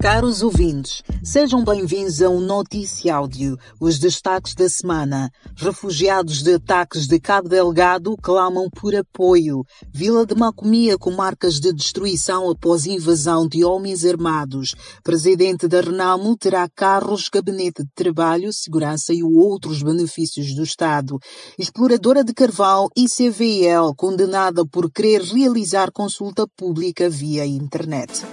Caros ouvintes, sejam bem-vindos a um Notícia Áudio. Os destaques da semana. Refugiados de ataques de Cabo Delgado clamam por apoio. Vila de Macomia com marcas de destruição após invasão de homens armados. Presidente da Renamo terá carros, gabinete de trabalho, segurança e outros benefícios do Estado. Exploradora de Carvalho ICVL condenada por querer realizar consulta pública via internet.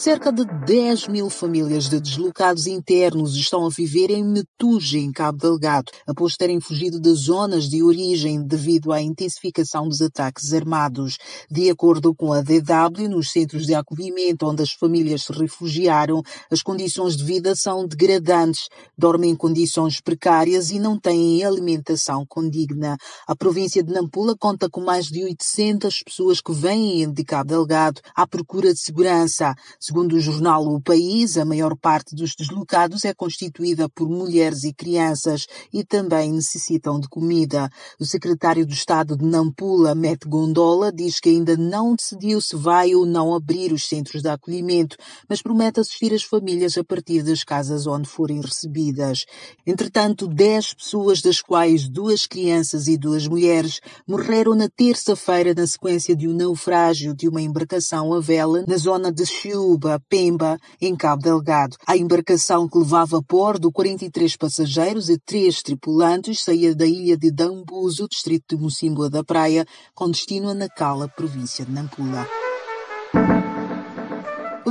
Cerca de 10 mil famílias de deslocados internos estão a viver em Metuge, em Cabo Delgado, após terem fugido das zonas de origem devido à intensificação dos ataques armados. De acordo com a DW, nos centros de acolhimento onde as famílias se refugiaram, as condições de vida são degradantes, dormem em condições precárias e não têm alimentação condigna. A província de Nampula conta com mais de 800 pessoas que vêm de Cabo Delgado à procura de segurança. Segundo o jornal O País, a maior parte dos deslocados é constituída por mulheres e crianças e também necessitam de comida. O secretário do Estado de Nampula, Met Gondola, diz que ainda não decidiu se vai ou não abrir os centros de acolhimento, mas promete assistir as famílias a partir das casas onde forem recebidas. Entretanto, 10 pessoas, das quais duas crianças e duas mulheres, morreram na terça-feira na sequência de um naufrágio de uma embarcação a vela na zona de Chiu, Pemba, em Cabo Delgado. A embarcação que levava a bordo 43 passageiros e 3 tripulantes saía da ilha de Dambuzo, distrito de Mocimboa da Praia, com destino a Nacala, província de Nampula.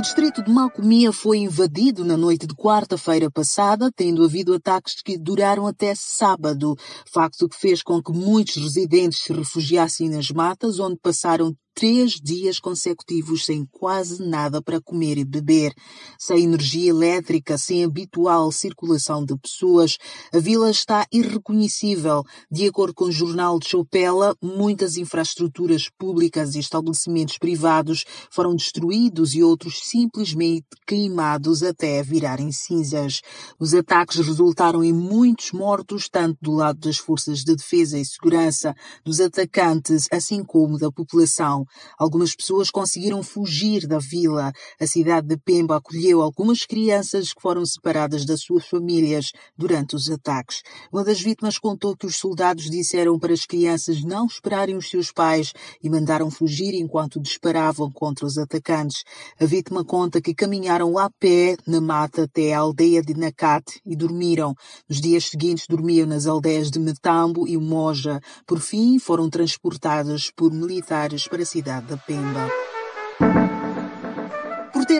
O distrito de Malcomia foi invadido na noite de quarta-feira passada, tendo havido ataques que duraram até sábado, facto que fez com que muitos residentes se refugiassem nas matas, onde passaram três dias consecutivos sem quase nada para comer e beber. Sem energia elétrica, sem habitual circulação de pessoas, a vila está irreconhecível. De acordo com o jornal de Chopela, muitas infraestruturas públicas e estabelecimentos privados foram destruídos e outros simplesmente queimados até virarem cinzas. Os ataques resultaram em muitos mortos, tanto do lado das forças de defesa e segurança, dos atacantes, assim como da população. Algumas pessoas conseguiram fugir da vila. A cidade de Pemba acolheu algumas crianças que foram separadas das suas famílias durante os ataques. Uma das vítimas contou que os soldados disseram para as crianças não esperarem os seus pais e mandaram fugir enquanto disparavam contra os atacantes. A vítima conta que caminharam a pé na mata até a aldeia de Nakate e dormiram. Nos dias seguintes dormiam nas aldeias de Metambo e Moja. Por fim, foram transportadas por militares para cidade da Pemba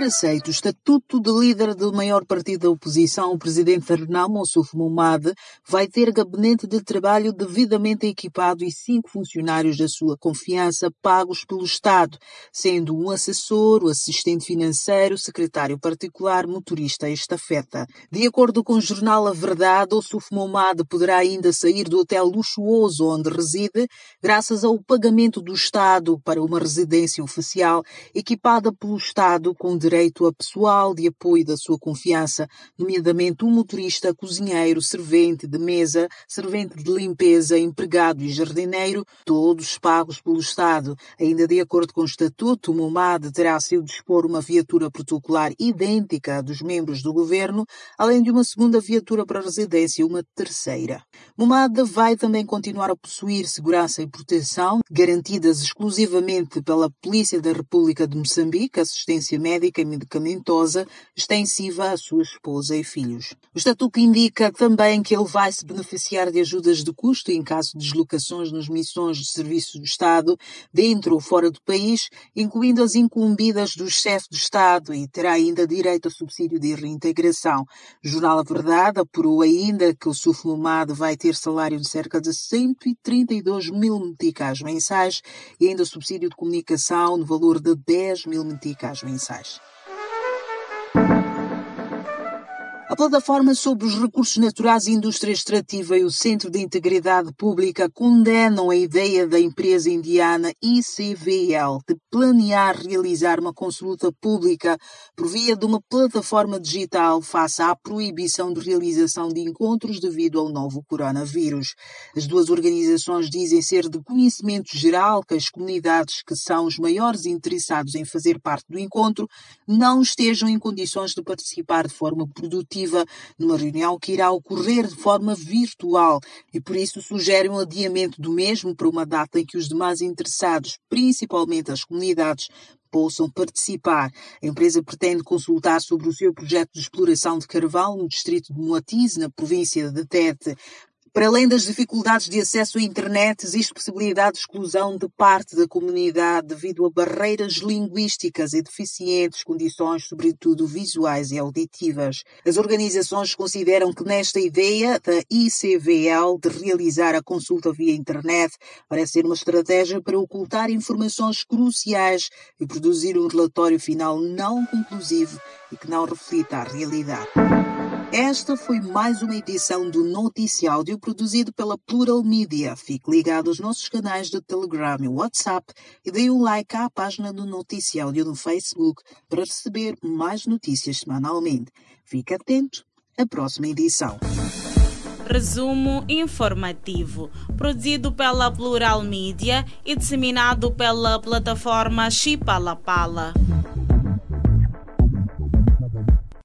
ter aceito o estatuto de líder do maior partido da oposição, o presidente Renamo Moussouf Moumad vai ter gabinete de trabalho devidamente equipado e cinco funcionários da sua confiança pagos pelo Estado, sendo um assessor, o assistente financeiro, secretário particular, motorista e estafeta. De acordo com o jornal A Verdade, Moussouf Moumad poderá ainda sair do hotel luxuoso onde reside, graças ao pagamento do Estado para uma residência oficial equipada pelo Estado com direito a pessoal de apoio da sua confiança, nomeadamente um motorista, cozinheiro, servente de mesa, servente de limpeza, empregado e jardineiro, todos pagos pelo Estado. Ainda de acordo com o Estatuto, o MOMAD terá sido dispor uma viatura protocolar idêntica à dos membros do governo, além de uma segunda viatura para residência e uma terceira. MOMAD vai também continuar a possuir segurança e proteção, garantidas exclusivamente pela Polícia da República de Moçambique, assistência médica medicamentosa extensiva à sua esposa e filhos. O estatuto indica também que ele vai se beneficiar de ajudas de custo em caso de deslocações nas missões de serviço do Estado, dentro ou fora do país, incluindo as incumbidas do chefe do Estado e terá ainda direito a subsídio de reintegração. O jornal A Verdade apurou ainda que o Suflumado vai ter salário de cerca de 132 mil meticais mensais e ainda subsídio de comunicação no valor de 10 mil meticais mensais. A plataforma sobre os recursos naturais e indústria extrativa e o Centro de Integridade Pública condenam a ideia da empresa indiana ICVL de planear realizar uma consulta pública por via de uma plataforma digital face à proibição de realização de encontros devido ao novo coronavírus. As duas organizações dizem ser de conhecimento geral que as comunidades que são os maiores interessados em fazer parte do encontro não estejam em condições de participar de forma produtiva numa reunião que irá ocorrer de forma virtual e por isso sugerem um adiamento do mesmo para uma data em que os demais interessados, principalmente as comunidades, possam participar. A empresa pretende consultar sobre o seu projeto de exploração de carvão no distrito de Moatize, na província de Tete. Para além das dificuldades de acesso à internet, existe possibilidade de exclusão de parte da comunidade devido a barreiras linguísticas e deficientes condições, sobretudo visuais e auditivas. As organizações consideram que nesta ideia da ICVL de realizar a consulta via internet parece ser uma estratégia para ocultar informações cruciais e produzir um relatório final não conclusivo e que não reflita a realidade. Esta foi mais uma edição do Noticiáudio produzido pela Plural Media. Fique ligado aos nossos canais de Telegram e WhatsApp e dê um like à página do Noticiáudio no Facebook para receber mais notícias semanalmente. Fique atento à próxima edição. Resumo informativo, produzido pela Plural Media e disseminado pela plataforma Chipalapala. Pala.